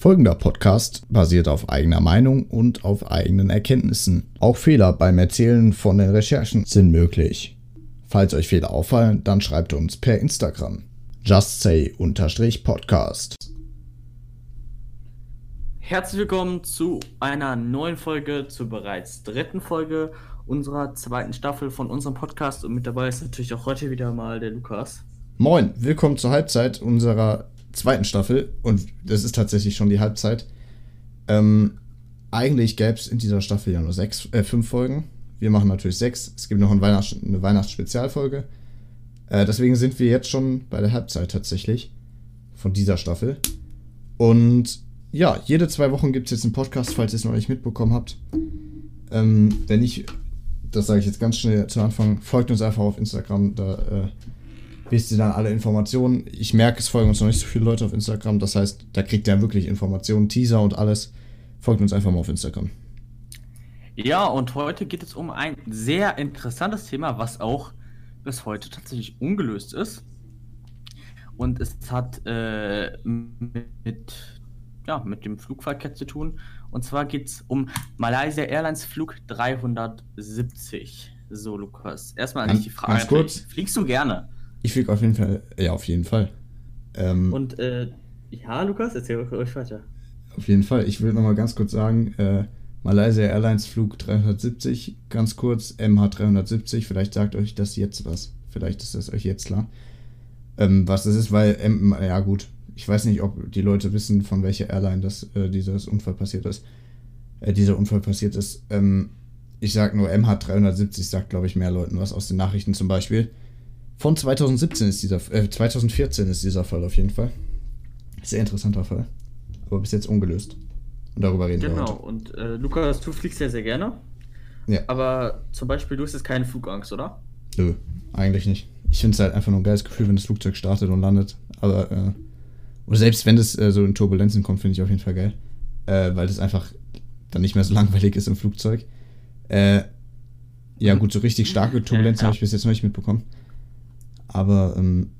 Folgender Podcast basiert auf eigener Meinung und auf eigenen Erkenntnissen. Auch Fehler beim Erzählen von den Recherchen sind möglich. Falls euch Fehler auffallen, dann schreibt uns per Instagram. Just say-podcast. Herzlich willkommen zu einer neuen Folge, zur bereits dritten Folge unserer zweiten Staffel von unserem Podcast. Und mit dabei ist natürlich auch heute wieder mal der Lukas. Moin, willkommen zur Halbzeit unserer zweiten Staffel und das ist tatsächlich schon die Halbzeit. Ähm, eigentlich gäbe es in dieser Staffel ja nur sechs, äh, fünf Folgen. Wir machen natürlich sechs. Es gibt noch ein Weihnachts eine Weihnachtsspezialfolge. Äh, deswegen sind wir jetzt schon bei der Halbzeit tatsächlich von dieser Staffel. Und ja, jede zwei Wochen gibt es jetzt einen Podcast, falls ihr es noch nicht mitbekommen habt. Ähm, wenn nicht, das sage ich jetzt ganz schnell zu Anfang, folgt uns einfach auf Instagram. Da äh, wisst ihr dann alle Informationen. Ich merke, es folgen uns noch nicht so viele Leute auf Instagram. Das heißt, da kriegt ihr wirklich Informationen, Teaser und alles. Folgt uns einfach mal auf Instagram. Ja, und heute geht es um ein sehr interessantes Thema, was auch bis heute tatsächlich ungelöst ist. Und es hat äh, mit, ja, mit dem Flugverkehr zu tun. Und zwar geht es um Malaysia Airlines Flug 370. So, Lukas. Erstmal an dich die Frage. Fliegst du gerne? Ich fliege auf jeden Fall, ja, auf jeden Fall. Ähm, Und äh, ja, Lukas, erzähl euch weiter. Auf jeden Fall. Ich will nochmal ganz kurz sagen, äh, Malaysia Airlines Flug 370, ganz kurz, MH370, vielleicht sagt euch das jetzt was. Vielleicht ist das euch jetzt klar. Ähm, was das ist, weil, ähm, ja gut, ich weiß nicht, ob die Leute wissen, von welcher Airline das, äh, dieses Unfall passiert ist. Äh, dieser Unfall passiert ist. Ähm, ich sag nur, MH370 sagt, glaube ich, mehr Leuten was aus den Nachrichten zum Beispiel. Von 2017 ist dieser, äh, 2014 ist dieser Fall auf jeden Fall. Sehr interessanter Fall. Aber bis jetzt ungelöst. Und darüber reden genau. wir Genau, und äh, Lukas, du fliegst ja sehr gerne. Ja. Aber zum Beispiel, du hast jetzt keine Flugangst, oder? Nö, eigentlich nicht. Ich finde es halt einfach nur ein geiles Gefühl, wenn das Flugzeug startet und landet. Aber, äh, oder selbst wenn es äh, so in Turbulenzen kommt, finde ich auf jeden Fall geil. Äh, weil das einfach dann nicht mehr so langweilig ist im Flugzeug. Äh, ja, gut, so richtig starke Turbulenzen ja, habe ich bis jetzt noch nicht mitbekommen. Aber ähm,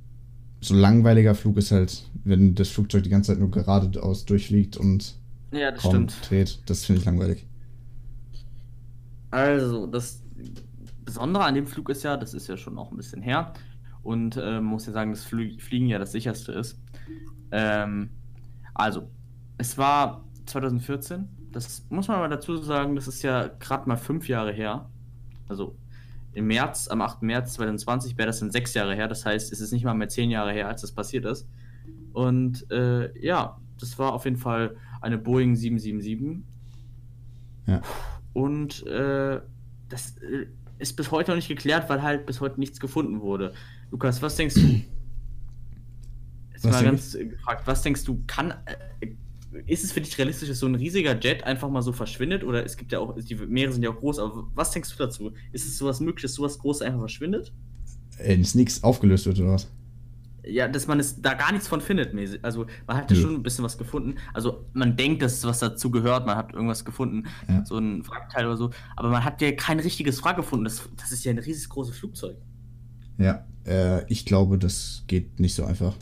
so langweiliger Flug ist halt, wenn das Flugzeug die ganze Zeit nur geradeaus durchfliegt und ja, das kaum stimmt. dreht. Das finde ich langweilig. Also, das Besondere an dem Flug ist ja, das ist ja schon noch ein bisschen her und äh, muss ja sagen, dass Fliegen ja das sicherste ist. Ähm, also, es war 2014, das muss man mal dazu sagen, das ist ja gerade mal fünf Jahre her. Also im März, am 8. März 2020 wäre das dann sechs Jahre her. Das heißt, es ist nicht mal mehr zehn Jahre her, als das passiert ist. Und äh, ja, das war auf jeden Fall eine Boeing 777. Ja. Und äh, das äh, ist bis heute noch nicht geklärt, weil halt bis heute nichts gefunden wurde. Lukas, was denkst du? Jetzt was mal ganz ich? gefragt, was denkst du, kann, äh, ist es für dich realistisch, dass so ein riesiger Jet einfach mal so verschwindet? Oder es gibt ja auch, die Meere sind ja auch groß, aber was denkst du dazu? Ist es sowas möglich, dass sowas Großes einfach verschwindet? Äh, dass nichts aufgelöst wird oder was? Ja, dass man es da gar nichts von findet. Also man hat ja schon ein bisschen was gefunden. Also man denkt, dass was dazu gehört, man hat irgendwas gefunden, ja. so ein Wrackteil oder so, aber man hat ja kein richtiges Wrack gefunden. Das, das ist ja ein riesiges großes Flugzeug. Ja, äh, ich glaube, das geht nicht so einfach.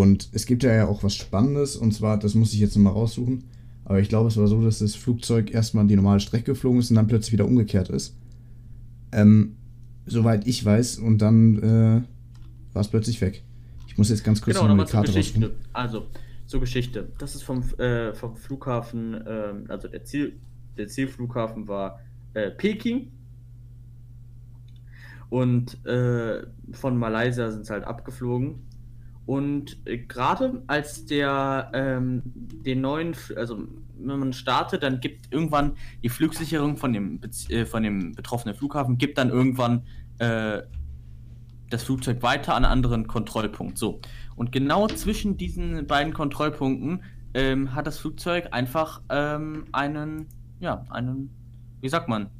Und es gibt ja auch was Spannendes, und zwar, das muss ich jetzt nochmal raussuchen, aber ich glaube, es war so, dass das Flugzeug erstmal die normale Strecke geflogen ist und dann plötzlich wieder umgekehrt ist. Ähm, soweit ich weiß, und dann äh, war es plötzlich weg. Ich muss jetzt ganz kurz genau, nochmal die Karte Geschichte. Also, zur Geschichte. Das ist vom, äh, vom Flughafen, äh, also der, Ziel, der Zielflughafen war äh, Peking. Und äh, von Malaysia sind sie halt abgeflogen und äh, gerade als der ähm, den neuen, also wenn man startet, dann gibt irgendwann die Flugsicherung von dem, äh, von dem betroffenen Flughafen, gibt dann irgendwann äh, das Flugzeug weiter an einen anderen Kontrollpunkt. So. Und genau zwischen diesen beiden Kontrollpunkten ähm, hat das Flugzeug einfach ähm, einen, ja, einen, wie sagt man,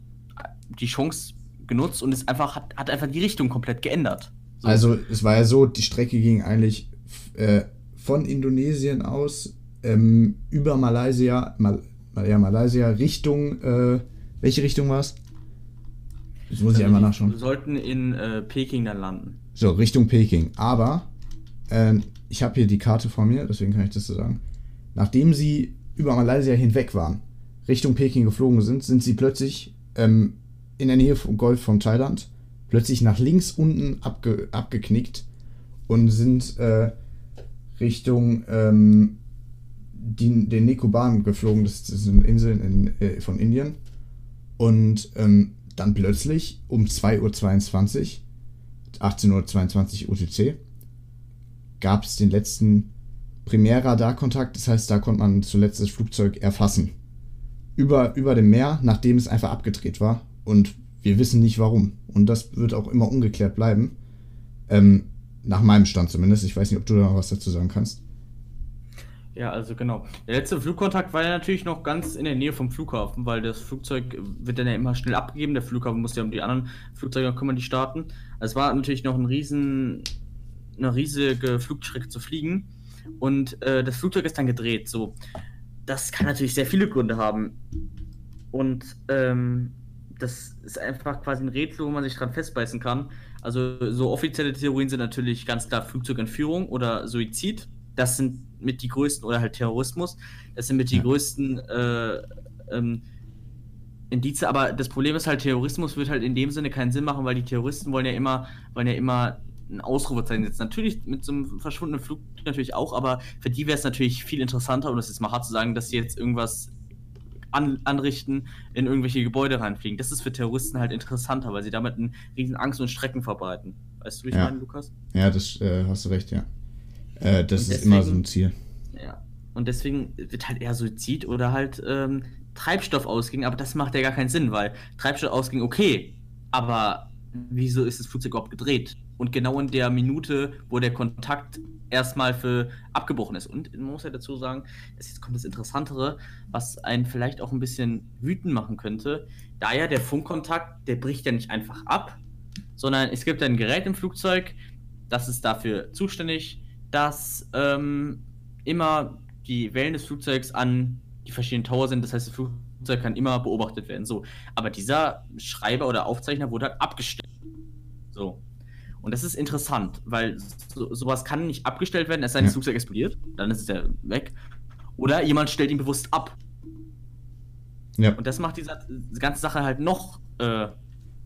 die Chance genutzt und es einfach hat, hat einfach die Richtung komplett geändert. So. Also es war ja so, die Strecke ging eigentlich äh, von Indonesien aus ähm, über Malaysia, Mal, ja, Malaysia Richtung, äh, welche Richtung war es? Das muss ich einmal nachschauen. Wir sollten in äh, Peking dann landen. So, Richtung Peking. Aber äh, ich habe hier die Karte vor mir, deswegen kann ich das so sagen. nachdem sie über Malaysia hinweg waren, Richtung Peking geflogen sind, sind sie plötzlich ähm, in der Nähe vom Golf von Thailand plötzlich nach links unten abge abgeknickt und sind äh, Richtung ähm, die, den Nicobar geflogen. Das, das sind Inseln in, äh, von Indien. Und ähm, dann plötzlich um 2.22 Uhr, 18.22 Uhr UTC, gab es den letzten Primärradarkontakt. Das heißt, da konnte man zuletzt das Flugzeug erfassen. Über, über dem Meer, nachdem es einfach abgedreht war. Und wir wissen nicht warum. Und das wird auch immer ungeklärt bleiben. Ähm, nach meinem Stand zumindest. Ich weiß nicht, ob du da noch was dazu sagen kannst. Ja, also genau. Der letzte Flugkontakt war ja natürlich noch ganz in der Nähe vom Flughafen, weil das Flugzeug wird dann ja immer schnell abgegeben. Der Flughafen muss ja um die anderen Flugzeuge kümmern, die starten. Also es war natürlich noch ein riesen, eine riesige Flugstrecke zu fliegen. Und äh, das Flugzeug ist dann gedreht. So, das kann natürlich sehr viele Gründe haben. Und ähm, das ist einfach quasi ein Rätsel, wo man sich dran festbeißen kann. Also so offizielle Theorien sind natürlich ganz klar Flugzeugentführung oder Suizid. Das sind mit die größten, oder halt Terrorismus, das sind mit die ja. größten äh, ähm, Indize, aber das Problem ist halt, Terrorismus wird halt in dem Sinne keinen Sinn machen, weil die Terroristen wollen ja immer, wollen ja immer ein Ausrufezeichen setzen. Natürlich mit so einem verschwundenen Flug natürlich auch, aber für die wäre es natürlich viel interessanter, um das jetzt mal hart zu sagen, dass sie jetzt irgendwas an, anrichten, in irgendwelche Gebäude reinfliegen. Das ist für Terroristen halt interessanter, weil sie damit einen riesen Angst und Strecken verbreiten. Weißt du, wie ich ja. meine, Lukas? Ja, das äh, hast du recht, ja. Äh, das und ist deswegen, immer so ein Ziel. Ja. Und deswegen wird halt eher Suizid oder halt ähm, Treibstoff ausging, aber das macht ja gar keinen Sinn, weil Treibstoff ausging, okay, aber wieso ist das Flugzeug überhaupt gedreht? Und genau in der Minute, wo der Kontakt erstmal für abgebrochen ist. Und man muss ja dazu sagen, jetzt kommt das Interessantere, was einen vielleicht auch ein bisschen wütend machen könnte. Da ja der Funkkontakt, der bricht ja nicht einfach ab, sondern es gibt ein Gerät im Flugzeug, das ist dafür zuständig, dass ähm, immer die Wellen des Flugzeugs an die verschiedenen Tower sind. Das heißt, das Flugzeug kann immer beobachtet werden. So. Aber dieser Schreiber oder Aufzeichner wurde halt abgestellt. So. Und das ist interessant, weil so, sowas kann nicht abgestellt werden, es sei denn, das Flugzeug explodiert, dann ist es ja weg. Oder jemand stellt ihn bewusst ab. Ja. Und das macht diese, ganze Sache halt noch. Äh,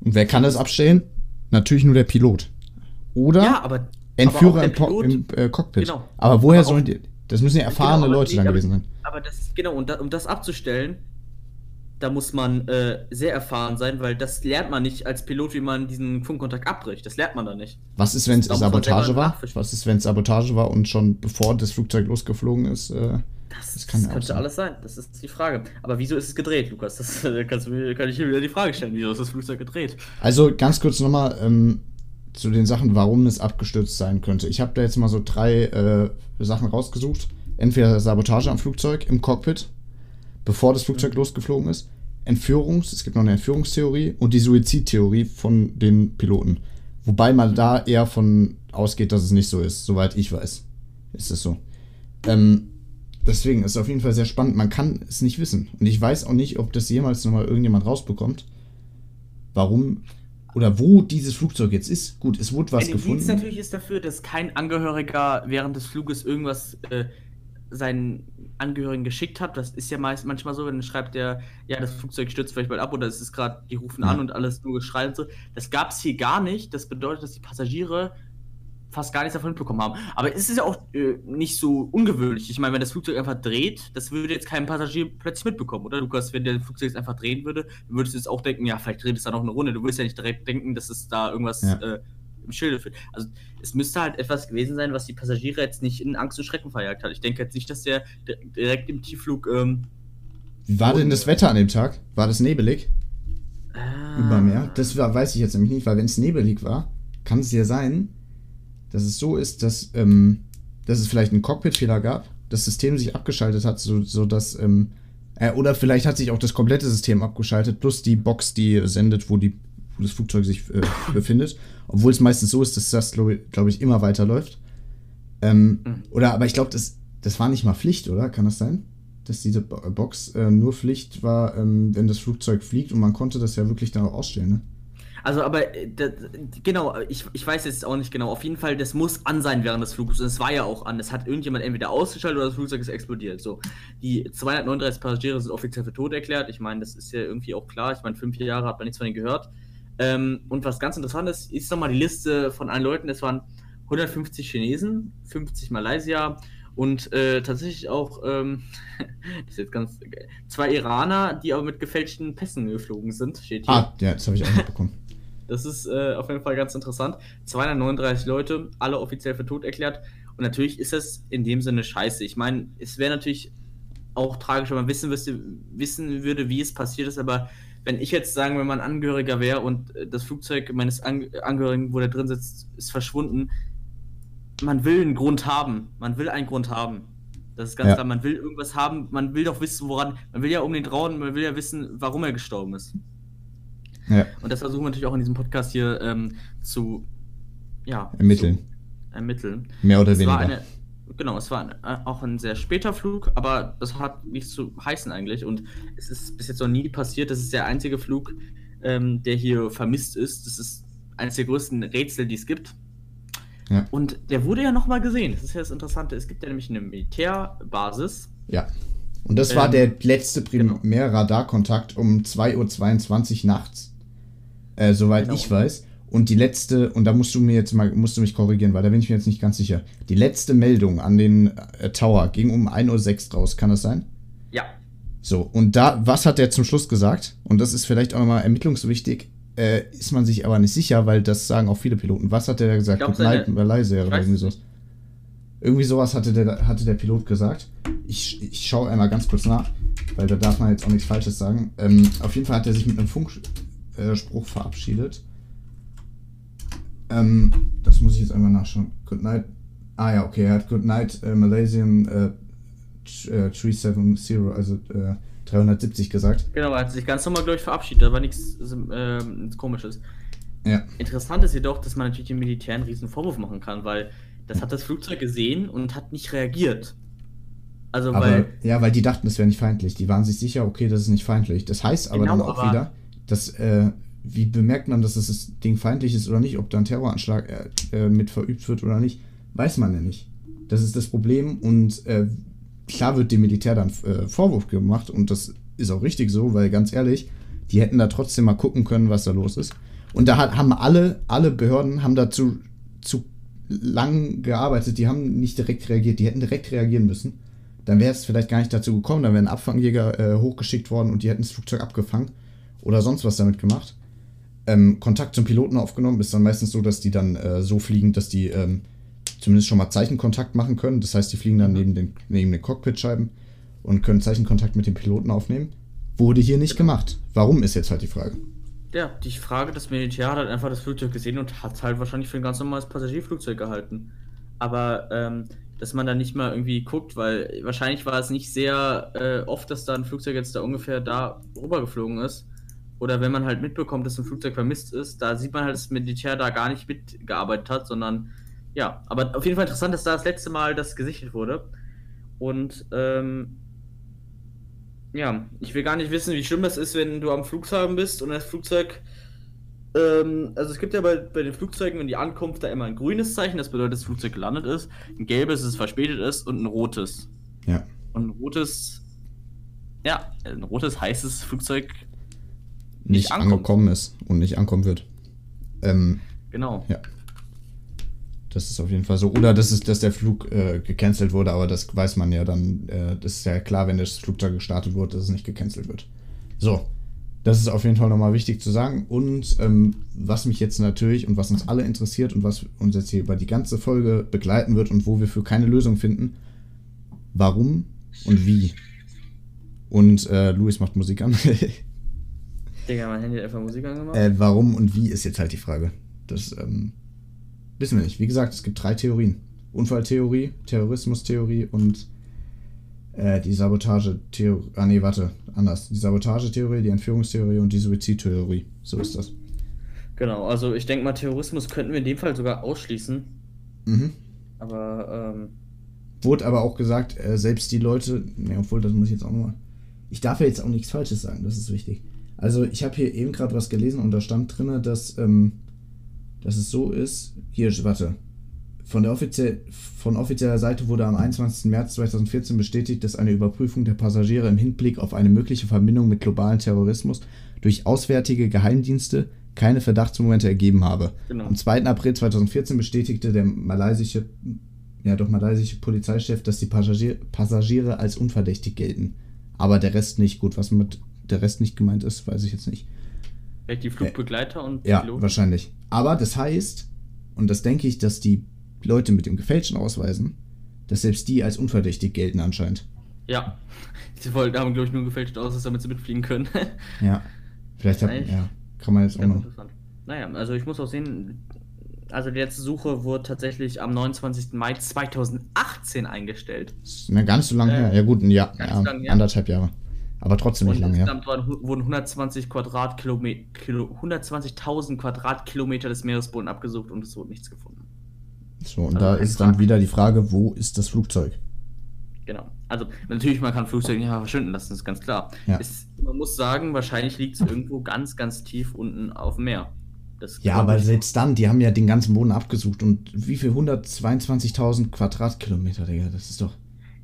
Und wer kann das abstellen? Natürlich nur der Pilot. Oder ja, aber, Entführer im, Pilot, im äh, Cockpit. Genau. Aber woher aber sollen die. Das müssen ja erfahrene genau, Leute dann gewesen sein. Aber das, genau, da, um das abzustellen, da muss man äh, sehr erfahren sein, weil das lernt man nicht als Pilot, wie man diesen Funkkontakt abbricht. Das lernt man da nicht. Was ist, wenn es Sabotage war? Was ist, wenn es Sabotage war und schon bevor das Flugzeug losgeflogen ist? Äh, das, das, kann das könnte sein. alles sein. Das ist die Frage. Aber wieso ist es gedreht, Lukas? Das äh, kannst kann ich hier wieder die Frage stellen. Wieso ist das Flugzeug gedreht? Also ganz kurz nochmal ähm, zu den Sachen, warum es abgestürzt sein könnte. Ich habe da jetzt mal so drei äh, Sachen rausgesucht. Entweder Sabotage am Flugzeug im Cockpit bevor das Flugzeug mhm. losgeflogen ist. Entführungs, es gibt noch eine Entführungstheorie und die Suizidtheorie von den Piloten. Wobei man da eher von ausgeht, dass es nicht so ist, soweit ich weiß. Ist es so. Ähm, deswegen ist es auf jeden Fall sehr spannend. Man kann es nicht wissen. Und ich weiß auch nicht, ob das jemals nochmal irgendjemand rausbekommt. Warum oder wo dieses Flugzeug jetzt ist. Gut, es wurde was Ein gefunden. Indiz natürlich ist dafür, dass kein Angehöriger während des Fluges irgendwas äh, seinen Angehörigen geschickt hat. Das ist ja meist manchmal so, wenn schreibt der, ja, das Flugzeug stürzt vielleicht bald ab oder es ist gerade, die rufen ja. an und alles nur geschreit und so. Das gab es hier gar nicht. Das bedeutet, dass die Passagiere fast gar nichts davon mitbekommen haben. Aber es ist ja auch äh, nicht so ungewöhnlich. Ich meine, wenn das Flugzeug einfach dreht, das würde jetzt kein Passagier plötzlich mitbekommen, oder? Lukas, wenn der Flugzeug jetzt einfach drehen würde, würdest du jetzt auch denken, ja, vielleicht dreht es da noch eine Runde. Du würdest ja nicht direkt denken, dass es da irgendwas ja. äh, im Schilde führt. Also es müsste halt etwas gewesen sein, was die Passagiere jetzt nicht in Angst und Schrecken verjagt hat. Ich denke jetzt nicht, dass der direkt im Tiefflug. Ähm, Wie war denn das Wetter an dem Tag? War das nebelig? Ah. Über Meer? Das war, weiß ich jetzt nämlich nicht, weil wenn es nebelig war, kann es ja sein, dass es so ist, dass, ähm, dass es vielleicht einen Cockpit-Fehler gab, das System sich abgeschaltet hat, so, so dass. Ähm, äh, oder vielleicht hat sich auch das komplette System abgeschaltet, plus die Box, die sendet, wo die wo das Flugzeug sich äh, befindet. Obwohl es meistens so ist, dass das, glaube glaub ich, immer weiterläuft. Ähm, mhm. Oder, aber ich glaube, das, das war nicht mal Pflicht, oder? Kann das sein? Dass diese Box äh, nur Pflicht war, ähm, wenn das Flugzeug fliegt und man konnte das ja wirklich dann auch ausstellen, ne? Also, aber äh, das, genau, ich, ich weiß jetzt auch nicht genau. Auf jeden Fall, das muss an sein während des Fluges. Und es war ja auch an. Es hat irgendjemand entweder ausgeschaltet oder das Flugzeug ist explodiert. So, die 239 Passagiere sind offiziell für tot erklärt. Ich meine, das ist ja irgendwie auch klar. Ich meine, fünf Jahre hat man nichts von denen gehört. Ähm, und was ganz interessant ist, ist nochmal die Liste von allen Leuten. Es waren 150 Chinesen, 50 Malaysia und äh, tatsächlich auch, ähm, das ist jetzt ganz zwei Iraner, die aber mit gefälschten Pässen geflogen sind, steht hier. Ah, ja, das habe ich auch mitbekommen. das ist äh, auf jeden Fall ganz interessant. 239 Leute, alle offiziell für tot erklärt. Und natürlich ist das in dem Sinne scheiße. Ich meine, es wäre natürlich auch tragisch, wenn man wissen, wüsste, wissen würde, wie es passiert ist, aber wenn ich jetzt sagen, wenn man Angehöriger wäre und äh, das Flugzeug meines Angehörigen, wo der drin sitzt, ist verschwunden, man will einen Grund haben. Man will einen Grund haben. Das ist ganz ja. klar. Man will irgendwas haben. Man will doch wissen, woran. Man will ja um den trauen. Man will ja wissen, warum er gestorben ist. Ja. Und das versuchen wir natürlich auch in diesem Podcast hier ähm, zu ja, ermitteln. Zu ermitteln. Mehr oder es weniger. Eine, genau, es war ein, äh, auch ein sehr später Flug, aber das hat nichts zu heißen eigentlich. Und es ist bis jetzt noch nie passiert. Das ist der einzige Flug, ähm, der hier vermisst ist. Das ist eines der größten Rätsel, die es gibt. Ja. Und der wurde ja nochmal gesehen. Das ist ja das Interessante. Es gibt ja nämlich eine Militärbasis. Ja. Und das war ähm, der letzte genau. Primärradarkontakt um 2.22 Uhr nachts. Äh, soweit genau. ich weiß. Und die letzte, und da musst du mir jetzt mal, musst du mich korrigieren, weil da bin ich mir jetzt nicht ganz sicher. Die letzte Meldung an den äh, Tower ging um 1.06 Uhr raus, kann das sein? Ja. So, und da, was hat der zum Schluss gesagt? Und das ist vielleicht auch nochmal ermittlungswichtig äh, ist man sich aber nicht sicher, weil das sagen auch viele Piloten. Was hat der da gesagt? Good Night, leise oder irgendwie sowas. Irgendwie sowas hatte der, hatte der Pilot gesagt. Ich, ich schaue einmal ganz kurz nach, weil da darf man jetzt auch nichts Falsches sagen. Ähm, auf jeden Fall hat er sich mit einem Funkspruch verabschiedet. Ähm, das muss ich jetzt einmal nachschauen. Good Night. Ah ja, okay, er hat Good Night äh, Malaysian äh, 370, also äh, 370 gesagt. Genau, er hat sich ganz normal, glaube ich, verabschiedet. Da war nichts äh, Komisches. Ja. Interessant ist jedoch, dass man natürlich dem Militär einen riesen Vorwurf machen kann, weil das hat das Flugzeug gesehen und hat nicht reagiert. Also, aber, weil. Ja, weil die dachten, es wäre nicht feindlich. Die waren sich sicher, okay, das ist nicht feindlich. Das heißt aber genau, dann auch wieder, dass, äh, wie bemerkt man, dass das Ding feindlich ist oder nicht, ob da ein Terroranschlag äh, äh, mit verübt wird oder nicht, weiß man ja nicht. Das ist das Problem und äh, klar wird dem Militär dann äh, Vorwurf gemacht und das ist auch richtig so, weil ganz ehrlich, die hätten da trotzdem mal gucken können, was da los ist. Und da hat, haben alle, alle Behörden haben dazu zu lang gearbeitet, die haben nicht direkt reagiert, die hätten direkt reagieren müssen. Dann wäre es vielleicht gar nicht dazu gekommen, dann wären Abfangjäger äh, hochgeschickt worden und die hätten das Flugzeug abgefangen oder sonst was damit gemacht. Ähm, Kontakt zum Piloten aufgenommen, ist dann meistens so, dass die dann äh, so fliegen, dass die ähm, zumindest schon mal Zeichenkontakt machen können. Das heißt, die fliegen dann neben den, neben den Cockpitscheiben und können Zeichenkontakt mit dem Piloten aufnehmen. Wurde hier nicht gemacht. Warum ist jetzt halt die Frage? Ja, die Frage, das Militär hat halt einfach das Flugzeug gesehen und hat halt wahrscheinlich für ein ganz normales Passagierflugzeug gehalten. Aber ähm, dass man da nicht mal irgendwie guckt, weil wahrscheinlich war es nicht sehr äh, oft, dass da ein Flugzeug jetzt da ungefähr da rübergeflogen ist. Oder wenn man halt mitbekommt, dass ein Flugzeug vermisst ist, da sieht man halt, dass das Militär da gar nicht mitgearbeitet hat, sondern ja, aber auf jeden Fall interessant, dass da das letzte Mal das gesichert wurde. Und ähm, ja, ich will gar nicht wissen, wie schlimm das ist, wenn du am Flughafen bist und das Flugzeug. Ähm, also es gibt ja bei, bei den Flugzeugen in die Ankunft da immer ein grünes Zeichen, das bedeutet, dass das Flugzeug gelandet ist, ein gelbes, dass es verspätet ist und ein rotes. Ja. Und ein rotes, ja, ein rotes das Flugzeug nicht, nicht angekommen ist und nicht ankommen wird. Ähm, genau. Ja. Das ist auf jeden Fall so. Oder das ist, dass der Flug äh, gecancelt wurde, aber das weiß man ja dann. Äh, das ist ja klar, wenn das Flugzeug gestartet wurde, dass es nicht gecancelt wird. So. Das ist auf jeden Fall nochmal wichtig zu sagen. Und ähm, was mich jetzt natürlich und was uns alle interessiert und was uns jetzt hier über die ganze Folge begleiten wird und wo wir für keine Lösung finden, warum und wie. Und äh, Luis macht Musik an. Digga, mein Handy hat einfach Musik angemacht. Äh, warum und wie ist jetzt halt die Frage. Das, ähm, Wissen wir nicht. Wie gesagt, es gibt drei Theorien. Unfalltheorie, Terrorismustheorie und äh, die Sabotagetheorie. Ah nee, warte, anders. Die Sabotagetheorie, die Entführungstheorie und die Suizidtheorie. So ist das. Genau, also ich denke mal, Terrorismus könnten wir in dem Fall sogar ausschließen. Mhm. Aber, ähm. Wurde aber auch gesagt, äh, selbst die Leute, ne, obwohl, das muss ich jetzt auch nochmal. Ich darf ja jetzt auch nichts Falsches sagen, das ist wichtig. Also ich habe hier eben gerade was gelesen und da stand drin, dass, ähm, dass es so ist. Hier, warte. Von, der offiziell, von offizieller Seite wurde am 21. März 2014 bestätigt, dass eine Überprüfung der Passagiere im Hinblick auf eine mögliche Verbindung mit globalen Terrorismus durch auswärtige Geheimdienste keine Verdachtsmomente ergeben habe. Genau. Am 2. April 2014 bestätigte der malaysische, ja doch malaysische Polizeichef, dass die Passagier, Passagiere als unverdächtig gelten. Aber der Rest nicht. Gut, was mit der Rest nicht gemeint ist, weiß ich jetzt nicht. Vielleicht die Flugbegleiter und Ja, Piloten? wahrscheinlich. Aber das heißt, und das denke ich, dass die Leute mit dem gefälschten Ausweisen, dass selbst die als unverdächtig gelten anscheinend. Ja. Die wollten, haben, glaube ich, nur gefälscht aus, damit sie mitfliegen können. Ja. Vielleicht hat, ja, kann man jetzt auch Ganz noch. Naja, also ich muss auch sehen, also die letzte Suche wurde tatsächlich am 29. Mai 2018 eingestellt. Gar nicht so lange Äh, her. Ja, gut, ein Jahr, ganz ja, her. anderthalb Jahre. Aber trotzdem nicht lange her. insgesamt waren, wurden 120 Quadratkilometer, Kilo, 120.000 Quadratkilometer des Meeresbodens abgesucht und es wurde nichts gefunden. So, und also da ist dann Frage. wieder die Frage, wo ist das Flugzeug? Genau. Also natürlich, man kann Flugzeuge nicht einfach verschwinden lassen, ist ganz klar. Ja. Es, man muss sagen, wahrscheinlich liegt es irgendwo ganz, ganz tief unten auf dem Meer. Das Ja, aber selbst dann, die haben ja den ganzen Boden abgesucht und wie viel? 122.000 Quadratkilometer, Digga, das ist doch.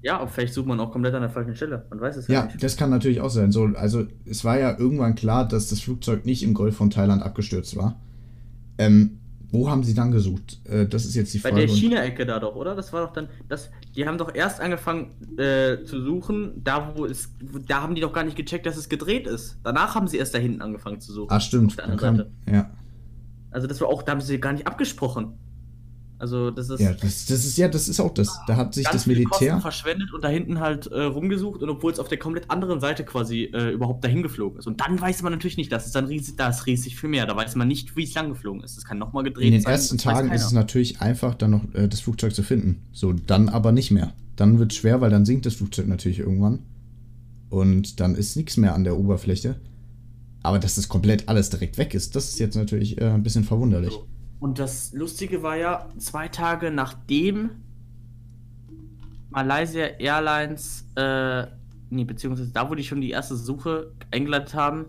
Ja, aber vielleicht sucht man auch komplett an der falschen Stelle. Man weiß es ja, Ja, nicht. das kann natürlich auch sein. So, also es war ja irgendwann klar, dass das Flugzeug nicht im Golf von Thailand abgestürzt war. Ähm, wo haben sie dann gesucht? Äh, das ist jetzt die Bei Frage. der Und- China-Ecke da doch, oder? Das war doch dann, das, die haben doch erst angefangen äh, zu suchen, da wo es, da haben die doch gar nicht gecheckt, dass es gedreht ist. Danach haben sie erst da hinten angefangen zu suchen. Ah, Auf stimmt. der Dann anderen kam, Seite. ja, Also das war auch, da haben sie gar nicht abgesprochen. Also das ist ja, das, das ist ja, das ist auch das. Da hat sich das Militär. Verschwendet und da hinten halt äh, rumgesucht und obwohl es auf der komplett anderen Seite quasi äh, überhaupt dahin geflogen ist. Und dann weiß man natürlich nicht, das ist dann riesig, da ist riesig viel mehr. Da weiß man nicht, wie es lang geflogen ist. Es kann nochmal gedreht In den sein. ersten das Tagen ist es natürlich einfach, dann noch äh, das Flugzeug zu finden. So, dann aber nicht mehr. Dann wird es schwer, weil dann sinkt das Flugzeug natürlich irgendwann. Und dann ist nichts mehr an der Oberfläche. Aber dass das komplett alles direkt weg ist, das ist jetzt natürlich äh, ein bisschen verwunderlich. So. Und das Lustige war ja, zwei Tage nachdem Malaysia Airlines, äh, nee, beziehungsweise da, wo die schon die erste Suche eingeleitet haben,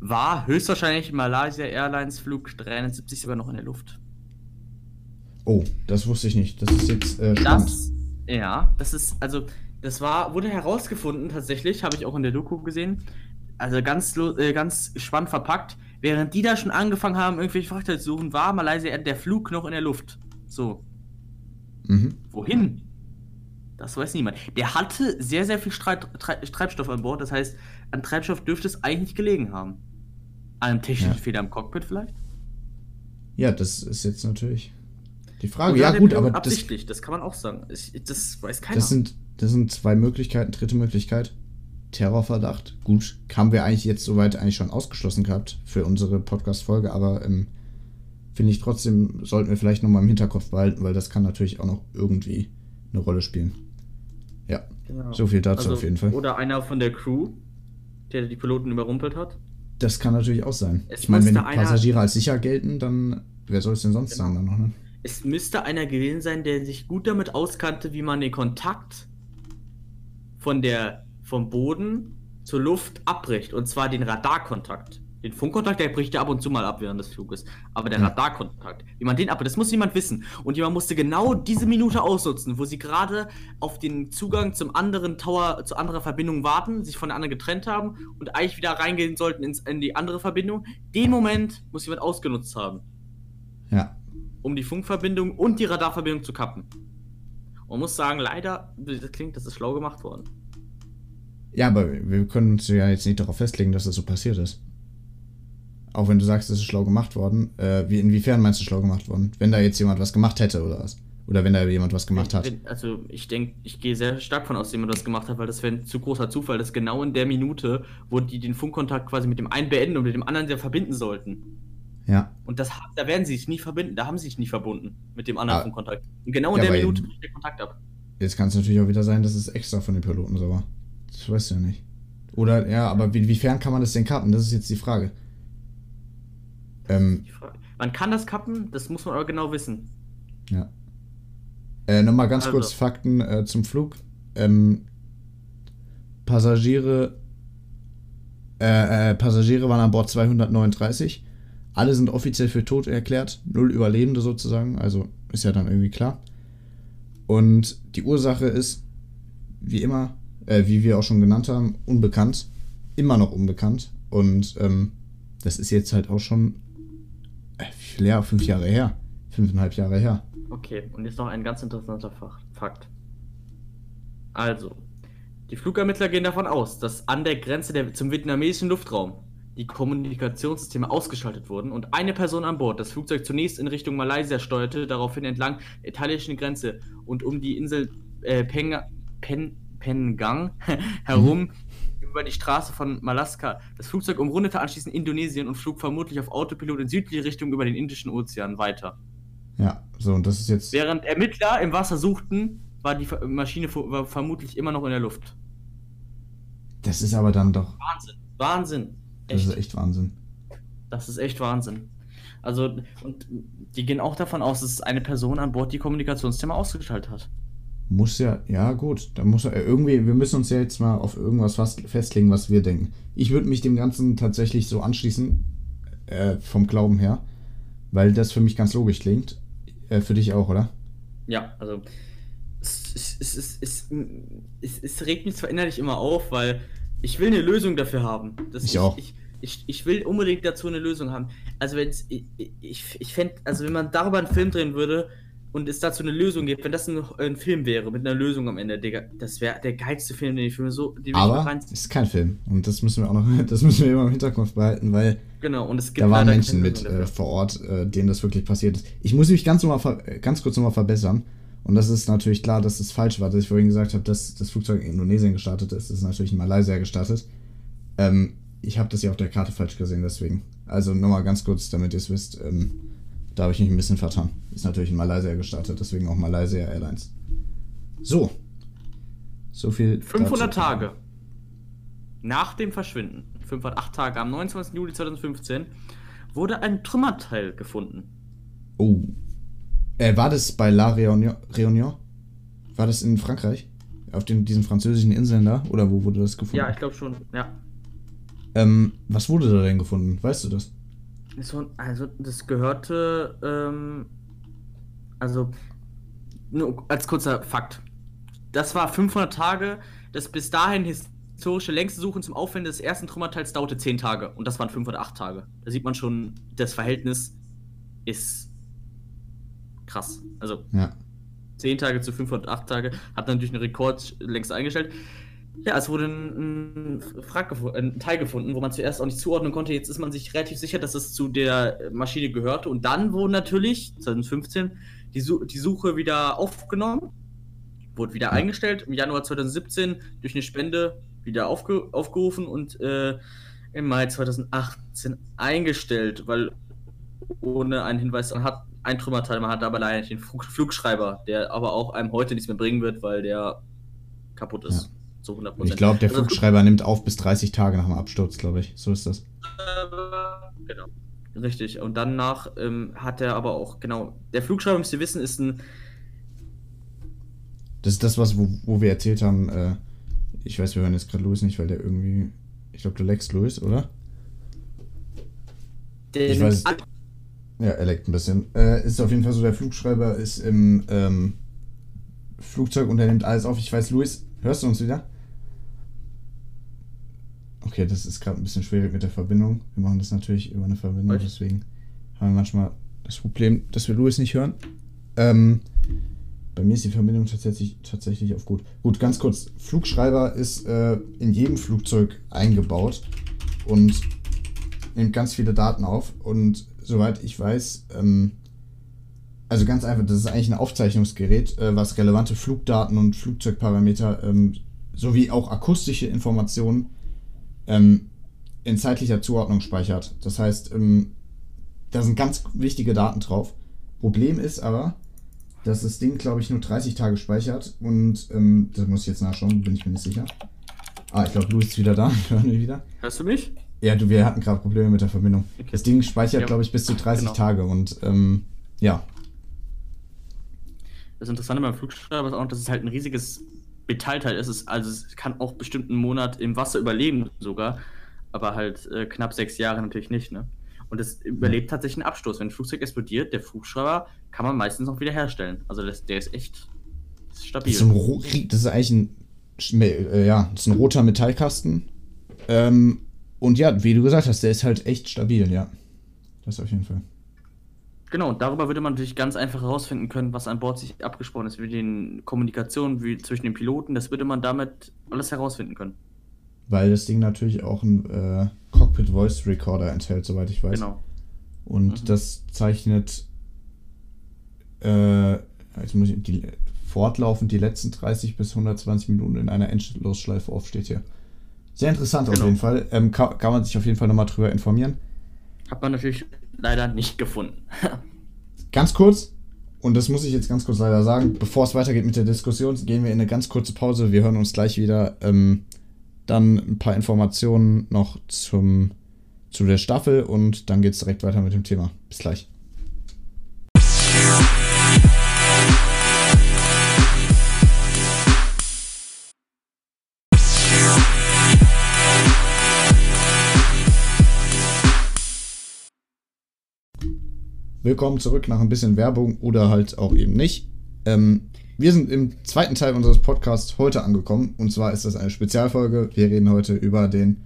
war höchstwahrscheinlich Malaysia Airlines Flug 370 sogar noch in der Luft. Oh, das wusste ich nicht. Das ist jetzt äh, spannend. Das, ja, das ist, also, das war, wurde herausgefunden, tatsächlich, habe ich auch in der Doku gesehen. Also ganz, äh, ganz spannend verpackt. Während die da schon angefangen haben, irgendwelche Frachter zu suchen, war Malaysia der Flug noch in der Luft. So, Mhm. wohin? Das weiß niemand. Der hatte sehr, sehr viel Streit, Tre Treibstoff an Bord. Das heißt, an Treibstoff dürfte es eigentlich gelegen haben. An einem technischen Ja. Fehler im Cockpit vielleicht? Ja, das ist jetzt natürlich die Frage. Oder ja, gut, aber das, absichtlich, das, kann man auch sagen. Ich, das weiß keiner. das, sind, das sind zwei Möglichkeiten. Dritte Möglichkeit, Terrorverdacht. Gut, haben wir eigentlich jetzt soweit eigentlich schon ausgeschlossen gehabt für unsere Podcast-Folge, aber ähm, finde ich trotzdem, sollten wir vielleicht nochmal im Hinterkopf behalten, weil das kann natürlich auch noch irgendwie eine Rolle spielen. Ja, Genau. so viel dazu auf jeden Fall. Oder einer von der Crew, der die Piloten überrumpelt hat. Das kann natürlich auch sein. Es ich meine, wenn Passagiere als sicher gelten, dann wer soll es denn sonst Genau. sein dann noch, ne? Es müsste einer gewesen sein, der sich gut damit auskannte, wie man den Kontakt von der, vom Boden zur Luft abbricht. Und zwar den Radarkontakt. Den Funkkontakt, der bricht ja ab und zu mal ab während des Fluges. Aber der. Radarkontakt, wie man den abbricht, das muss jemand wissen. Und jemand musste genau diese Minute ausnutzen, wo sie gerade auf den Zugang zum anderen Tower, zu anderer Verbindung warten, sich von der anderen getrennt haben und eigentlich wieder reingehen sollten ins, in die andere Verbindung. Den Moment muss jemand ausgenutzt haben Ja. um die Funkverbindung und die Radarverbindung zu kappen. Man muss sagen, leider, das klingt, das ist schlau gemacht worden. Ja, aber wir können uns ja jetzt nicht darauf festlegen, dass das so passiert ist. Auch wenn du sagst, es ist schlau gemacht worden. Äh, wie, inwiefern meinst du schlau gemacht worden? Wenn da jetzt jemand was gemacht hätte oder was? Oder wenn da jemand was gemacht hat. Also ich denke, ich gehe sehr stark von aus, dass jemand das gemacht hat, weil das wäre ein zu großer Zufall, dass genau in der Minute, wo die den Funkkontakt quasi mit dem einen beenden und mit dem anderen sehr verbinden sollten. Ja. Und das, da werden sie sich nie verbinden, da haben sie sich nie verbunden mit dem anderen Ah. Funkkontakt. Und genau in Ja, der Minute bricht der Kontakt ab. Jetzt kann es natürlich auch wieder sein, dass es extra von den Piloten so war. Das weißt du ja nicht. Oder, ja, aber wie, wiefern kann man das denn kappen? Das ist jetzt die Frage. Ähm, Die Frage- Man kann das kappen, das muss man aber genau wissen. ja. Äh, Nochmal ganz Also. kurz Fakten äh, zum Flug. Ähm, Passagiere Äh, äh, Passagiere waren an Bord 239. Alle sind offiziell für tot erklärt. Null Überlebende sozusagen. Also ist ja dann irgendwie klar. Und die Ursache ist, wie immer, äh, wie wir auch schon genannt haben, unbekannt. Immer noch unbekannt. Und ähm, das ist jetzt halt auch schon äh, wie viel Jahre? Fünf Jahre her. Fünfeinhalb Jahre her. Okay, und jetzt noch ein ganz interessanter Fakt. Also, die Flugermittler gehen davon aus, dass an der Grenze der, zum vietnamesischen Luftraum die Kommunikationssysteme ausgeschaltet wurden und eine Person an Bord das Flugzeug zunächst in Richtung Malaysia steuerte, daraufhin entlang der italienischen Grenze und um die Insel äh, Peng, Pen, Pengang herum mhm. über die Straße von Malaska. Das Flugzeug umrundete anschließend Indonesien und flog vermutlich auf Autopilot in südliche Richtung über den Indischen Ozean weiter. Ja, so und das ist jetzt. Während Ermittler im Wasser suchten, war die Maschine war vermutlich immer noch in der Luft. Das ist aber dann doch. Wahnsinn. Wahnsinn. Echt. Das ist echt Wahnsinn. Das ist echt Wahnsinn. Also, und die gehen auch davon aus, dass eine Person an Bord die Kommunikationsthema ausgeschaltet hat. Muss ja, ja gut, da muss er irgendwie, wir müssen uns ja jetzt mal auf irgendwas festlegen, was wir denken. Ich würde mich dem Ganzen tatsächlich so anschließen, äh, vom Glauben her, weil das für mich ganz logisch klingt. Äh, für dich auch, oder? Ja, also es, es, es, es, es, es regt mich zwar innerlich immer auf, weil ich will eine Lösung dafür haben. Das ich, ich auch. Ich, ich, ich will unbedingt dazu eine Lösung haben. Also wenn ich, ich, ich fände, also wenn man darüber einen Film drehen würde und es dazu eine Lösung gibt, wenn das ein, ein Film wäre mit einer Lösung am Ende, Digga, das wäre der geilste Film, den ich für so. Den Aber es ist kein Film und das müssen wir auch noch, das müssen wir immer im Hinterkopf behalten, weil genau und es gibt da waren Menschen mit äh, vor Ort, äh, denen das wirklich passiert ist. Ich muss mich ganz, noch mal, ganz kurz nochmal verbessern. Und das ist natürlich klar, dass es falsch war, dass ich vorhin gesagt habe, dass das Flugzeug in Indonesien gestartet ist. Das ist natürlich in Malaysia gestartet. Ähm, ich habe das ja auf der Karte falsch gesehen, deswegen. Also nochmal ganz kurz, damit ihr es wisst. Ähm, da habe ich mich ein bisschen vertan. Ist natürlich in Malaysia gestartet, deswegen auch Malaysia Airlines. So. So viel. 500 Tage nach dem Verschwinden, 508 Tage, am 29. Juli 2015, wurde ein Trümmerteil gefunden. Oh. Äh, war das bei La Réunion? Réunion? War das in Frankreich? Auf den, diesen französischen Inseln da? Oder wo wurde das gefunden? Ja, ich glaube schon, ja. Ähm, was wurde da denn gefunden? Weißt du das? Also, das gehörte, ähm, also, nur als kurzer Fakt. Das war 500 Tage. Das bis dahin historische längste Suchen zum Aufwenden des ersten Trümmerteils dauerte 10 Tage. Und das waren 508 Tage. Da sieht man schon, das Verhältnis ist krass. Also ja. 10 Tage zu 508 Tage hat natürlich einen Rekord längst eingestellt. Ja, es wurde ein, ein, ein, Teil gefunden, wo man zuerst auch nicht zuordnen konnte. Jetzt ist man sich relativ sicher, dass es zu der Maschine gehörte. Und dann wurde natürlich 2015 die, Su die Suche wieder aufgenommen, wurde wieder eingestellt. Im Januar 2017 durch eine Spende wieder aufge aufgerufen und äh, im Mai 2018 eingestellt, weil ohne einen Hinweis hat ein Trümmerteil, man hat aber leider den Flugschreiber, der aber auch einem heute nichts mehr bringen wird, weil der kaputt ist. Ja. Zu 100%. Ich glaube, der also, Flugschreiber nimmt auf bis 30 Tage nach dem Absturz, glaube ich. So ist das. Äh, genau. Richtig. Und danach ähm, hat er aber auch, genau, der Flugschreiber, müsst ihr wissen, ist ein. Das ist das, was, wo, wo wir erzählt haben, äh, ich weiß, wir hören jetzt gerade Louis nicht, weil der irgendwie. Ich glaube, du leckst Louis, oder? Der ich weiß, ja, er leckt ein bisschen. Äh, ist auf jeden Fall so, der Flugschreiber ist im ähm, Flugzeug und er nimmt alles auf. Ich weiß, Luis, hörst du uns wieder? Okay, das ist gerade ein bisschen schwierig mit der Verbindung. Wir machen das natürlich über eine Verbindung, Was? deswegen haben wir manchmal das Problem, dass wir Luis nicht hören. Ähm, bei mir ist die Verbindung tatsächlich, tatsächlich auf gut. Gut, ganz kurz. Flugschreiber ist äh, in jedem Flugzeug eingebaut und nimmt ganz viele Daten auf. Und soweit ich weiß, ähm, also ganz einfach, das ist eigentlich ein Aufzeichnungsgerät, äh, was relevante Flugdaten und Flugzeugparameter ähm, sowie auch akustische Informationen ähm, in zeitlicher Zuordnung speichert. Das heißt, ähm, da sind ganz wichtige Daten drauf. Problem ist aber, dass das Ding, glaube ich, nur 30 Tage speichert und ähm, das muss ich jetzt nachschauen, bin ich mir nicht sicher. Ah, ich glaube, Louis ist wieder da. Hören wir wieder. Hörst du mich? Ja, du, wir hatten gerade Probleme mit der Verbindung. Okay. Das Ding speichert, ja. glaube ich, bis zu 30 genau. Tage und ähm, ja. Das Interessante beim Flugschreiber ist auch, dass es halt ein riesiges Metallteil ist. also es kann auch bestimmt einen Monat im Wasser überleben sogar. aber halt äh, knapp sechs Jahre natürlich nicht, ne? Und es überlebt tatsächlich einen Absturz. Wenn ein Flugzeug explodiert, der Flugschreiber kann man meistens noch wieder herstellen. Also das, der ist echt ist stabil. Das ist, das ist eigentlich ein, äh, ja, das ist ein roter Metallkasten. Ähm, und ja, wie du gesagt hast, der ist halt echt stabil, ja. Das auf jeden Fall. Genau, und darüber würde man natürlich ganz einfach herausfinden können, was an Bord sich abgesprochen ist, wie die Kommunikation wie zwischen den Piloten, das würde man damit alles herausfinden können. Weil das Ding natürlich auch einen äh, Cockpit Voice Recorder enthält, soweit ich weiß. Genau. Und mhm. das zeichnet äh, jetzt muss ich die, fortlaufend die letzten 30 bis 120 Minuten in einer Endlosschleife auf, steht hier. Sehr interessant genau. auf jeden Fall. Ähm, kann, kann man sich auf jeden Fall nochmal drüber informieren. Hat man natürlich leider nicht gefunden. ganz kurz, und das muss ich jetzt ganz kurz leider sagen, bevor es weitergeht mit der Diskussion, gehen wir in eine ganz kurze Pause. Wir hören uns gleich wieder. Ähm, dann ein paar Informationen noch zum, zu der Staffel und dann geht es direkt weiter mit dem Thema. Bis gleich. Willkommen zurück nach ein bisschen Werbung oder halt auch eben nicht. Ähm, wir sind im zweiten Teil unseres Podcasts heute angekommen und zwar ist das eine Spezialfolge. Wir reden heute über den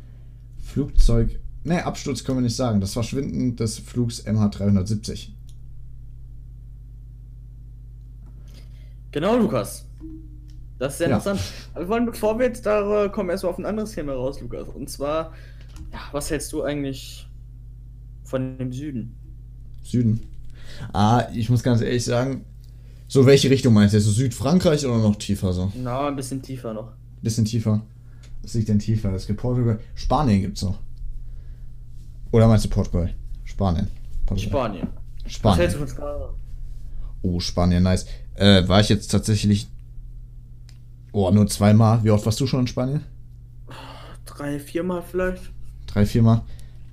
Flugzeug, ne, Absturz können wir nicht sagen, das Verschwinden des Flugs MH370. Genau, Lukas. Das ist sehr ja. interessant. Aber wir wollen, bevor wir jetzt da kommen, erstmal auf ein anderes Thema raus, Lukas. Und zwar, ja, was hältst du eigentlich von dem Süden? Süden. Ah, ich muss ganz ehrlich sagen, so welche Richtung meinst du? So Südfrankreich oder noch tiefer so? Na, ein bisschen tiefer noch. Ein bisschen tiefer. Was liegt denn tiefer? Es gibt Portugal. Spanien gibt's noch. Oder meinst du Portugal? Spanien. Portugal. Spanien. Spanien. Was hältst du von Spanien? Oh, Spanien, nice. Äh, war ich jetzt tatsächlich. Oh, nur zweimal. Wie oft warst du schon in Spanien? Drei, viermal vielleicht. Drei, viermal.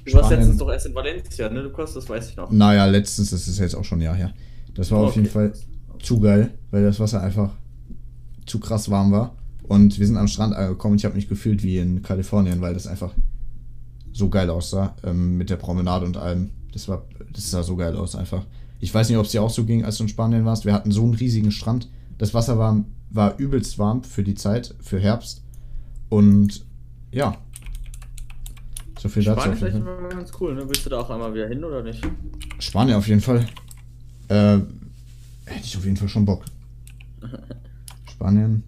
Du warst letztens doch erst in Valencia, ne, Lukas? Das weiß ich noch. Naja, letztens, das ist jetzt auch schon ein Jahr her. Das war okay. auf jeden Fall zu geil, weil das Wasser einfach zu krass warm war. Und wir sind am Strand angekommen und ich habe mich gefühlt wie in Kalifornien, weil das einfach so geil aussah. Ähm, mit der Promenade und allem. Das war, das sah so geil aus einfach. Ich weiß nicht, ob es dir auch so ging, als du in Spanien warst. Wir hatten so einen riesigen Strand. Das Wasser war, war übelst warm für die Zeit, für Herbst. Und ja, so viel dazu. Spanien vielleicht immer ganz cool, ne? Willst du da auch einmal wieder hin oder nicht? Spanien auf jeden Fall. Äh, hätte ich auf jeden Fall schon Bock. Spanien.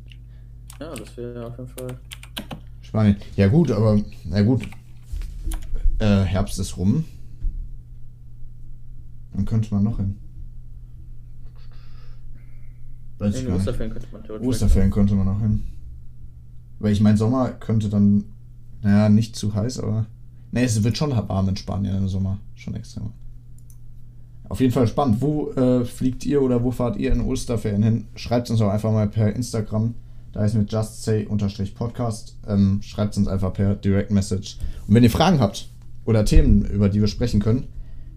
Ja, das wäre auf jeden Fall. Spanien. Ja gut, aber na gut. Äh, Herbst ist rum. Dann könnte man noch hin. Weiß in Osterferien könnte man Osterferien könnte man noch hin. Weil ich mein Sommer könnte dann, naja, nicht zu heiß, aber Ne, es wird schon warm in Spanien im Sommer. Schon extrem. Auf jeden Fall spannend. Wo äh, fliegt ihr oder wo fahrt ihr in Osterferien hin? Schreibt uns auch einfach mal per Instagram. Da ist mit Just Say-Podcast. Ähm, schreibt uns einfach per Direct Message. Und wenn ihr Fragen habt oder Themen, über die wir sprechen können,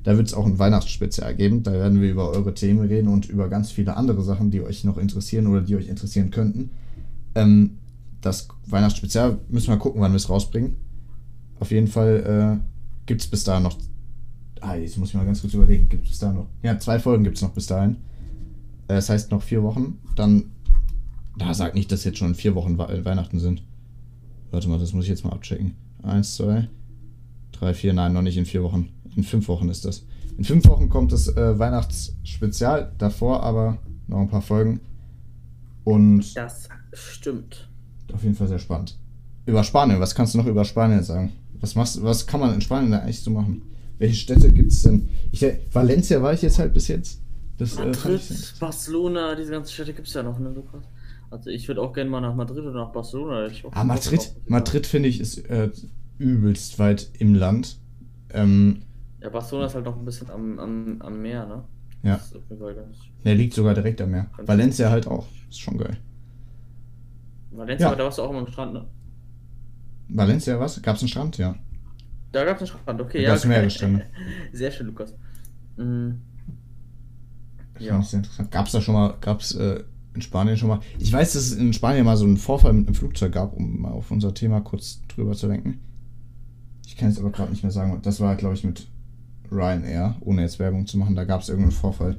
da wird es auch ein Weihnachtsspezial geben. Da werden wir über eure Themen reden und über ganz viele andere Sachen, die euch noch interessieren oder die euch interessieren könnten. Ähm, das Weihnachtsspezial müssen wir gucken, wann wir es rausbringen. Auf jeden Fall äh, gibt es bis dahin noch. Ah, jetzt muss ich mal ganz kurz überlegen. Gibt es da noch? Ja, zwei Folgen gibt es noch bis dahin. Äh, das heißt noch vier Wochen. Dann. Da sagt nicht, dass jetzt schon vier Wochen We Weihnachten sind. Warte mal, das muss ich jetzt mal abchecken. Eins, zwei, drei, vier. Nein, noch nicht in vier Wochen. In fünf Wochen ist das. In fünf Wochen kommt das äh, Weihnachtsspezial. Davor aber noch ein paar Folgen. Und. Das stimmt. Auf jeden Fall sehr spannend. Über Spanien, was kannst du noch über Spanien sagen? Was, machst, was kann man in Spanien da eigentlich so machen? Welche Städte gibt es denn? Ich, Valencia war ich jetzt halt bis jetzt. Das, äh, Madrid, äh, Barcelona, diese ganzen Städte gibt es ja noch, ne, Lukas? Also ich würde auch gerne mal nach Madrid oder nach Barcelona. ah, Madrid, Madrid finde ich ist äh, übelst weit im Land. Ähm, ja, Barcelona ist halt noch ein bisschen am, am, am Meer, ne? Ja. Der liegt sogar direkt am Meer. Valencia halt auch. Ist schon geil. Valencia, ja. aber da warst du auch immer am Strand, ne? Valencia, was? Gab es einen Strand? Ja. Da gab es einen Strand, okay. Da ja, okay. mehrere Strände. Sehr schön, Lukas. Mhm. Ja. Sehr interessant. Gab es da schon mal, gab es äh, in Spanien schon mal. Ich weiß, dass es in Spanien mal so einen Vorfall mit einem Flugzeug gab, um mal auf unser Thema kurz drüber zu denken. Ich kann jetzt aber gerade nicht mehr sagen. Das war, glaube ich, mit Ryanair, ohne jetzt Werbung zu machen. Da gab es irgendeinen Vorfall.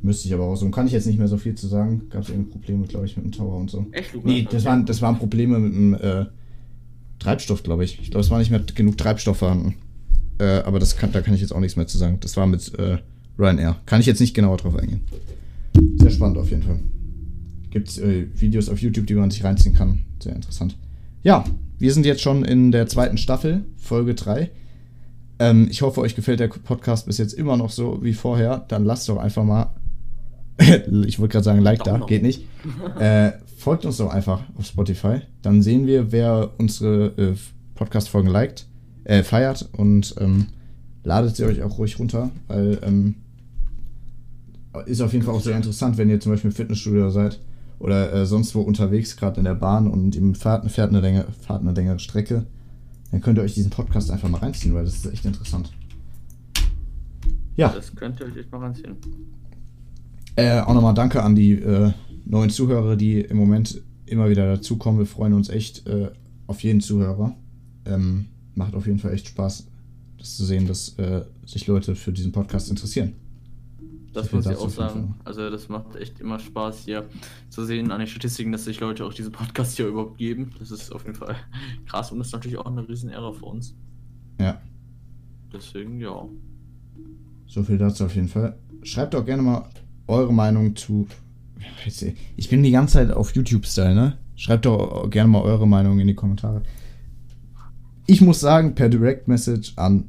Müsste ich aber raussuchen. Kann ich jetzt nicht mehr so viel zu sagen. Gab es irgendeine Probleme, glaube ich, mit dem Tower und so. Echt, Lukas? Nee, das waren, das waren Probleme mit dem äh, Treibstoff, glaube ich. Ich glaube, es war nicht mehr genug Treibstoff vorhanden. Äh, aber das kann, da kann ich jetzt auch nichts mehr zu sagen. Das war mit äh, Ryanair. Kann ich jetzt nicht genauer drauf eingehen. Sehr spannend auf jeden Fall. Gibt äh, Videos auf YouTube, die man sich reinziehen kann. Sehr interessant. Ja, wir sind jetzt schon in der zweiten Staffel, Folge 3. Ähm, ich hoffe, euch gefällt der Podcast bis jetzt immer noch so wie vorher. Dann lasst doch einfach mal, ich wollte gerade sagen, Like da, geht nicht. Äh, folgt uns doch einfach auf Spotify. Dann sehen wir, wer unsere äh, Podcast-Folgen liked, äh, feiert und ähm, ladet sie euch auch ruhig runter, weil ähm, ist auf jeden Fall auch sehr interessant, wenn ihr zum Beispiel im Fitnessstudio seid oder äh, sonst wo unterwegs, gerade in der Bahn und im fährt, fährt, eine längere, fahrt eine längere Strecke, dann könnt ihr euch diesen Podcast einfach mal reinziehen, weil das ist echt interessant. Ja. Das könnt ihr euch echt mal reinziehen. Äh, auch nochmal danke an die äh, neuen Zuhörer, die im Moment immer wieder dazukommen. Wir freuen uns echt äh, auf jeden Zuhörer. Ähm, macht auf jeden Fall echt Spaß, das zu sehen, dass äh, sich Leute für diesen Podcast interessieren. Das muss ich auch sagen. Also das macht echt immer Spaß hier zu sehen an den Statistiken, dass sich Leute auch diese Podcasts hier überhaupt geben. Das ist auf jeden Fall krass und ist natürlich auch eine riesen Ehre für uns. Ja. Deswegen, ja. So viel dazu auf jeden Fall. Schreibt auch gerne mal eure Meinung zu. Ich bin die ganze Zeit auf YouTube-Style, ne? Schreibt doch gerne mal eure Meinung in die Kommentare. Ich muss sagen, per Direct Message an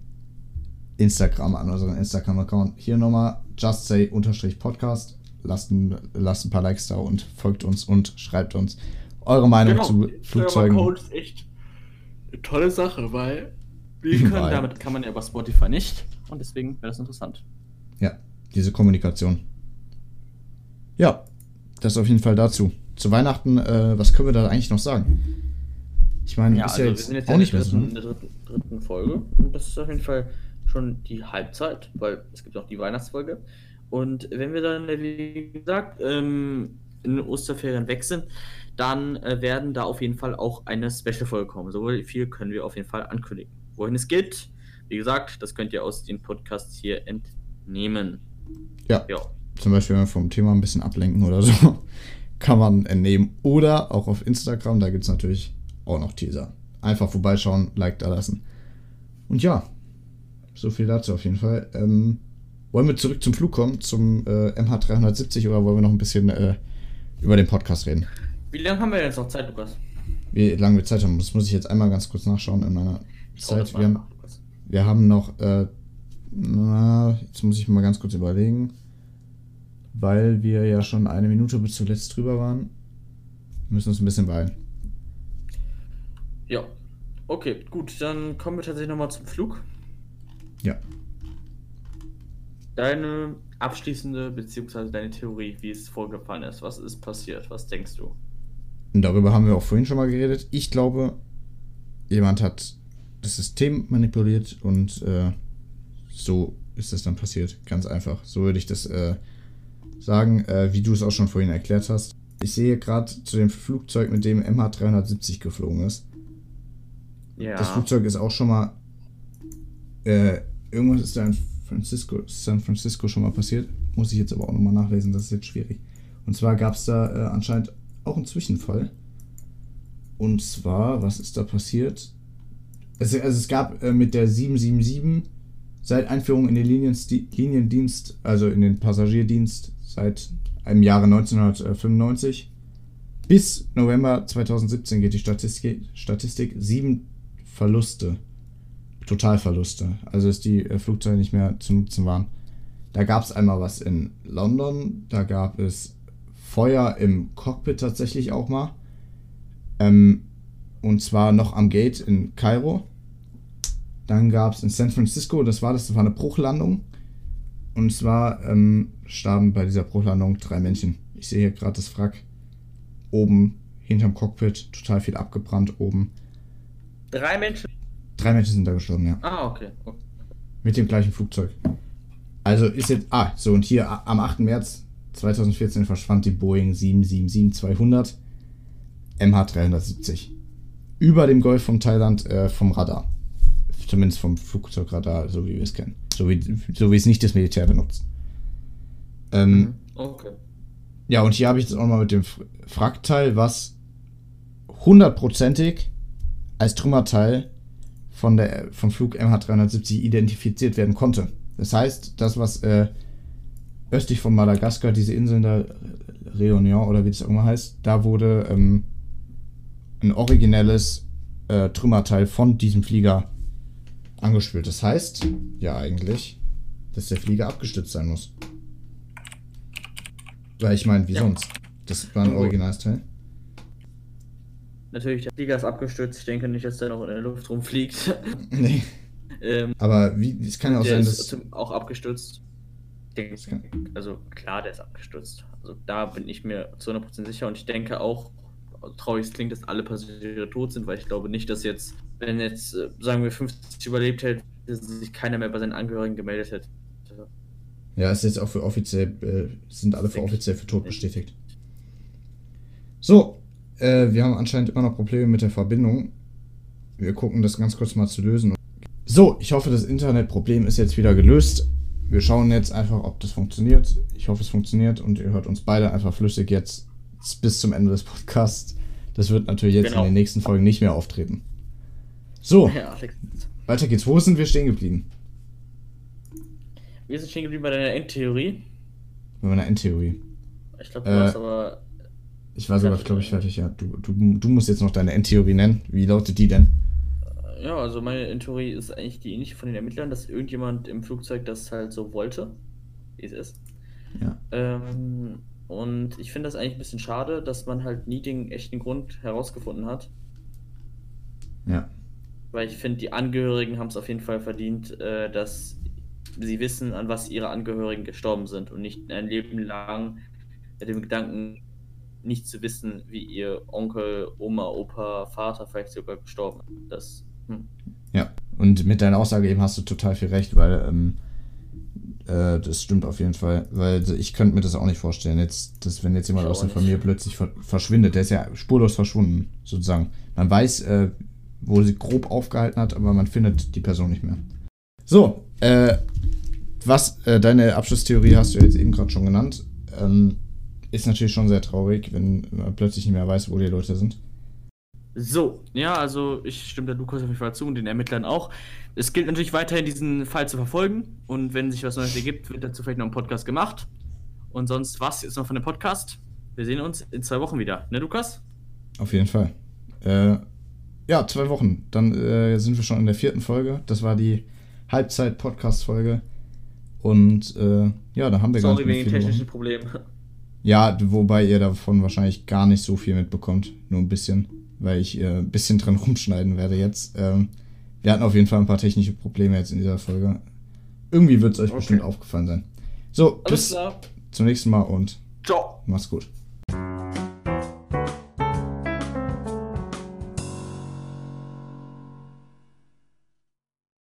Instagram, an unseren Instagram-Account. Hier nochmal just say Podcast. Lasst ein, lasst ein paar Likes da und folgt uns und schreibt uns eure Meinung genau. zu Flugzeugen. Code ist echt eine tolle Sache, weil wir können, weil. damit kann man ja über Spotify nicht und deswegen wäre das interessant. Ja, diese Kommunikation. Ja, das auf jeden Fall dazu. Zu Weihnachten, äh, was können wir da eigentlich noch sagen? Ich meine, ja, ist also ja jetzt, jetzt auch nicht so. In der dritten, dritten Folge und das ist auf jeden Fall schon die Halbzeit, weil es gibt auch die Weihnachtsfolge. Und wenn wir dann, wie gesagt, ähm, in den Osterferien weg sind, dann äh, werden da auf jeden Fall auch eine Special-Folge kommen. So viel können wir auf jeden Fall ankündigen. Wohin es geht, wie gesagt, das könnt ihr aus den Podcasts hier entnehmen. Ja. ja. Zum Beispiel, wenn wir vom Thema ein bisschen ablenken oder so, kann man entnehmen. Oder auch auf Instagram, da gibt es natürlich auch noch Teaser. Einfach vorbeischauen, Like da lassen. Und ja, so viel dazu auf jeden Fall. Ähm, wollen wir zurück zum Flug kommen, zum äh, MH370 oder wollen wir noch ein bisschen äh, über den Podcast reden? Wie lange haben wir jetzt noch Zeit, Lukas? Wie lange wir Zeit haben, das muss ich jetzt einmal ganz kurz nachschauen in meiner Zeit. Wir haben, wir haben noch, äh, na, jetzt muss ich mal ganz kurz überlegen, weil wir ja schon eine Minute bis zuletzt drüber waren. Wir müssen uns ein bisschen beeilen. Ja, okay, gut, dann kommen wir tatsächlich nochmal zum Flug. Ja. Deine abschließende, beziehungsweise deine Theorie, wie es vorgefallen ist. Was ist passiert? Was denkst du? Darüber haben wir auch vorhin schon mal geredet. Ich glaube, jemand hat das System manipuliert und äh, so ist es dann passiert. Ganz einfach. So würde ich das äh, sagen, äh, wie du es auch schon vorhin erklärt hast. Ich sehe gerade zu dem Flugzeug, mit dem MH370 geflogen ist. Ja. Das Flugzeug ist auch schon mal äh, irgendwas ist da in Francisco, San Francisco schon mal passiert. Muss ich jetzt aber auch nochmal nachlesen, das ist jetzt schwierig. Und zwar gab es da äh, anscheinend auch einen Zwischenfall. Und zwar, was ist da passiert? Also, also es gab äh, mit der 777 seit Einführung in den Liniensti Liniendienst, also in den Passagierdienst seit einem Jahre 1995 bis November 2017 geht die Statistik, Statistik sieben Verluste Totalverluste. Also dass die äh, Flugzeuge nicht mehr zu nutzen waren. Da gab es einmal was in London, da gab es Feuer im Cockpit tatsächlich auch mal. Ähm, und zwar noch am Gate in Kairo. Dann gab es in San Francisco, das war das, das war eine Bruchlandung. Und zwar ähm, starben bei dieser Bruchlandung drei Menschen. Ich sehe hier gerade das Wrack oben hinterm Cockpit, total viel abgebrannt oben. Drei Menschen? Drei Menschen sind da gestorben, ja. Ah, okay. okay. Mit dem gleichen Flugzeug. Also ist jetzt. Ah, so, und hier am 8. März 2014 verschwand die Boeing 777-200 MH370 über dem Golf von Thailand äh, vom Radar. Zumindest vom Flugzeugradar, so wie wir es kennen. So wie, so wie es nicht das Militär benutzt. Ähm, Mhm. Okay. Ja, und hier habe ich das auch mal mit dem Frackteil, was hundertprozentig als Trümmerteil von der, vom Flug MH370 identifiziert werden konnte. Das heißt, das, was äh, östlich von Madagaskar, diese Inseln da, Réunion oder wie das auch immer heißt, da wurde ähm, ein originelles äh, Trümmerteil von diesem Flieger angespült. Das heißt, ja eigentlich, dass der Flieger abgestützt sein muss. Weil ich meine, wie Ja. sonst? Das war ein originales Teil. Natürlich, der Flieger ist abgestürzt. Ich denke nicht, dass der noch in der Luft rumfliegt. Nee. ähm, Aber wie, es kann ja auch der sein, ist dass. zum- auch abgestürzt. Ich denke, kann- also klar, der ist abgestürzt. Also da bin ich mir zu 100% sicher und ich denke auch, traurig es klingt, dass alle Passagiere tot sind, weil ich glaube nicht, dass jetzt, wenn jetzt, äh, sagen wir, 50 überlebt hätte, sich keiner mehr bei seinen Angehörigen gemeldet hätte. Ja, ist jetzt auch für offiziell, äh, sind alle für offiziell für tot bestätigt. So, äh, wir haben anscheinend immer noch Probleme mit der Verbindung. Wir gucken das ganz kurz mal zu lösen. So, ich hoffe, das Internetproblem ist jetzt wieder gelöst. Wir schauen jetzt einfach, ob das funktioniert. Ich hoffe, es funktioniert und ihr hört uns beide einfach flüssig jetzt bis zum Ende des Podcasts. Das wird natürlich jetzt Genau. in den nächsten Folgen nicht mehr auftreten. So, Ja, weiter geht's. Wo sind wir stehen geblieben? Wir sind stehen geblieben bei deiner Endtheorie. Bei meiner Endtheorie. Ich glaube, du Äh, warst aber. Ich war sogar, glaube ich, fertig, ja. Du, du, du musst jetzt noch deine Endtheorie nennen. Wie lautet die denn? Ja, also meine Endtheorie ist eigentlich die ähnliche von den Ermittlern, dass irgendjemand im Flugzeug das halt so wollte, wie es ist. Ja. Ähm, und ich finde das eigentlich ein bisschen schade, dass man halt nie den echten Grund herausgefunden hat. Ja. Weil ich finde, die Angehörigen haben es auf jeden Fall verdient, äh, dass sie wissen, an was ihre Angehörigen gestorben sind und nicht ein Leben lang mit dem Gedanken, nicht zu wissen, wie ihr Onkel, Oma, Opa, Vater vielleicht sogar gestorben ist. Das, hm. Ja. Und mit deiner Aussage eben hast du total viel recht, weil ähm, äh, das stimmt auf jeden Fall. Weil ich könnte mir das auch nicht vorstellen, jetzt, dass wenn jetzt jemand aus der. Familie plötzlich ver verschwindet, der ist ja spurlos verschwunden, sozusagen. Man weiß, äh, wo sie grob aufgehalten hat, aber man findet die Person nicht mehr. So, äh, was, äh, deine Abschlusstheorie hast du jetzt eben gerade schon genannt. Ähm, ist natürlich schon sehr traurig, wenn man plötzlich nicht mehr weiß, wo die Leute sind. So, ja, also ich stimme der Lukas auf jeden Fall zu und den Ermittlern auch. Es gilt natürlich weiterhin, diesen Fall zu verfolgen und wenn sich was Neues ergibt, wird dazu vielleicht noch ein Podcast gemacht. Und sonst was jetzt noch von dem Podcast. Wir sehen uns in zwei Wochen wieder, ne, Lukas? Auf jeden Fall. Äh, ja, zwei Wochen. Dann äh, sind wir schon in der vierten Folge. Das war die Halbzeit-Podcast-Folge. Und äh, ja, da haben wir Sorry gar nicht wegen technischen. Problemen. Ja, wobei ihr davon wahrscheinlich gar nicht so viel mitbekommt. Nur ein bisschen. Weil ich äh, ein bisschen dran rumschneiden werde jetzt. Ähm, wir hatten auf jeden Fall ein paar technische Probleme jetzt in dieser Folge. Irgendwie wird es euch Okay. bestimmt aufgefallen sein. So, Alles bis klar. zum nächsten Mal und Ciao. macht's gut.